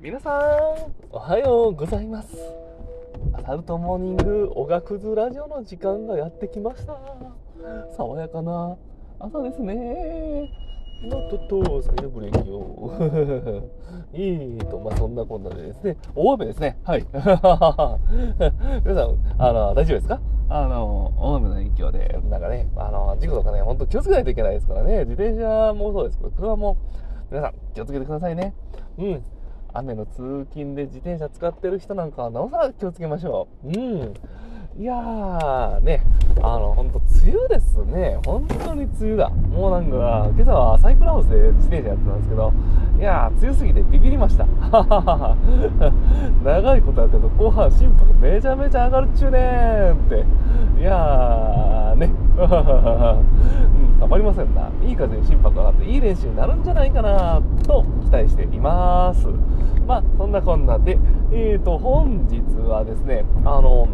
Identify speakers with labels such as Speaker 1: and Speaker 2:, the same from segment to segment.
Speaker 1: 皆さん、おはようございます。アサルトモーニングおがくずラジオの時間がやってきました。爽やかな朝ですね。のっとっと、サイドブレーキを。いいと、まあ、そんなこんなでですね、大雨ですね。はい。皆さん、あの、大丈夫ですか？あの、大雨の影響で、なんかね、あの、事故とかね、ほんと気をつけないといけないですからね、自転車もそうですけど、車も、皆さん、気をつけてくださいね。うん。雨の通勤で自転車使ってる人なんかはなおさら気をつけましょう。うん。いやー、ね、あの、ほんと、梅雨ですね。本当に梅雨だ。もうなんか、今朝はサイクルハウスで自転車やってたんですけど、いやー、梅雨すぎてビビりました。長いことやってると、後半心拍めちゃめちゃ上がるっちゅうねーって。いやー、ね。うん、たまりませんな。いい風に心拍上がって、いい練習になるんじゃないかなと期待しています。まあ、そんなこんなで、えーと、本日はですね、あの、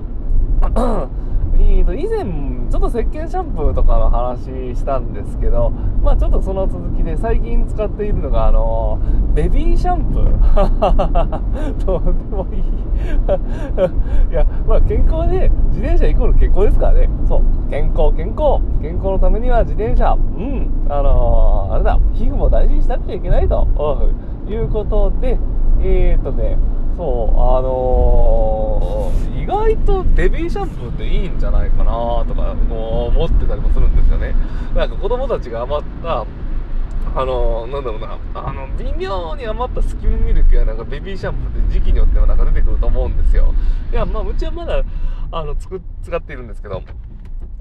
Speaker 1: えーと以前、ちょっと石鹸シャンプーとかの話したんですけど、まあちょっとその続きで最近使っているのが、あの、ベビーシャンプー。とてもいい。いや、まあ健康で、自転車イコール健康ですからね。そう。健康、健康。健康のためには自転車。うん。あのー、あれだ、皮膚も大事にしなくちゃいけないと、いうことで、えーとね、そう、あのー、意外とベビーシャンプーっていいんじゃないかなとか思ってたりもするんですよね。なんか子供たちが余った、あのー、なんだろうな、あの、微妙に余ったスキムミルクやなんかベビーシャンプーって時期によってはなんか出てくると思うんですよ。いや、まあ、うちはまだ、あの、つく、使っているんですけど、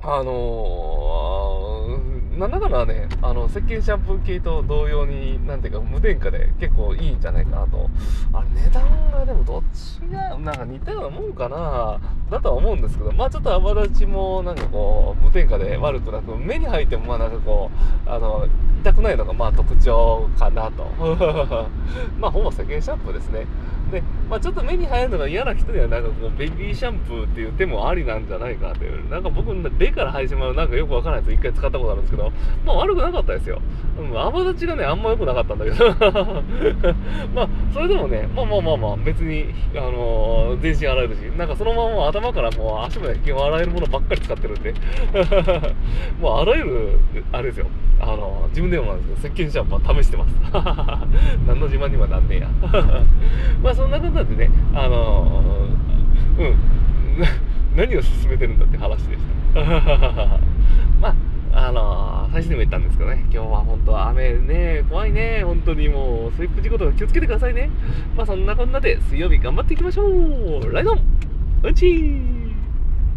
Speaker 1: あのー、なんだかなね、あの、石鹸シャンプー系と同様に、なんていうか、無添加で結構いいんじゃないかなと。あ値段がでもどっちが、なんか似たようなもんかな、だとは思うんですけど、まあちょっと泡立ちもなんかこう、無添加で悪くなく、目に入ってもまあなんかこう、あの、痛くないのがまあ特徴かなと。まあほぼ石鹸シャンプーですね。で、まあ、ちょっと目に入るのが嫌な人にはなんかこうベビーシャンプーっていう手もありなんじゃないかという。なんか僕目から入ってしまうなんかよくわからないやつ一回使ったことあるんですけどまあ悪くなかったですよ、うん、泡立ちがねあんま良くなかったんだけど。まあそれでもねまあまあまあまあ別にあのー、全身洗えるしなんかそのまま頭からもう足まで基本洗えるものばっかり使ってるんで。もうあらゆるあれですよ。あのー、自分でもなんですけど石鹸シャンプー試してます。何の自慢にはなんねえや。まあそんなことでね、あのー、うん、何を進めてるんだって話でした。まあ、あのー、最初にも言ったんですけどね、今日は本当は雨ね、怖いね、本当にもう、スリップ事故とか気をつけてくださいね。まあそんなこんなで、水曜日頑張っていきましょうライドンうんちー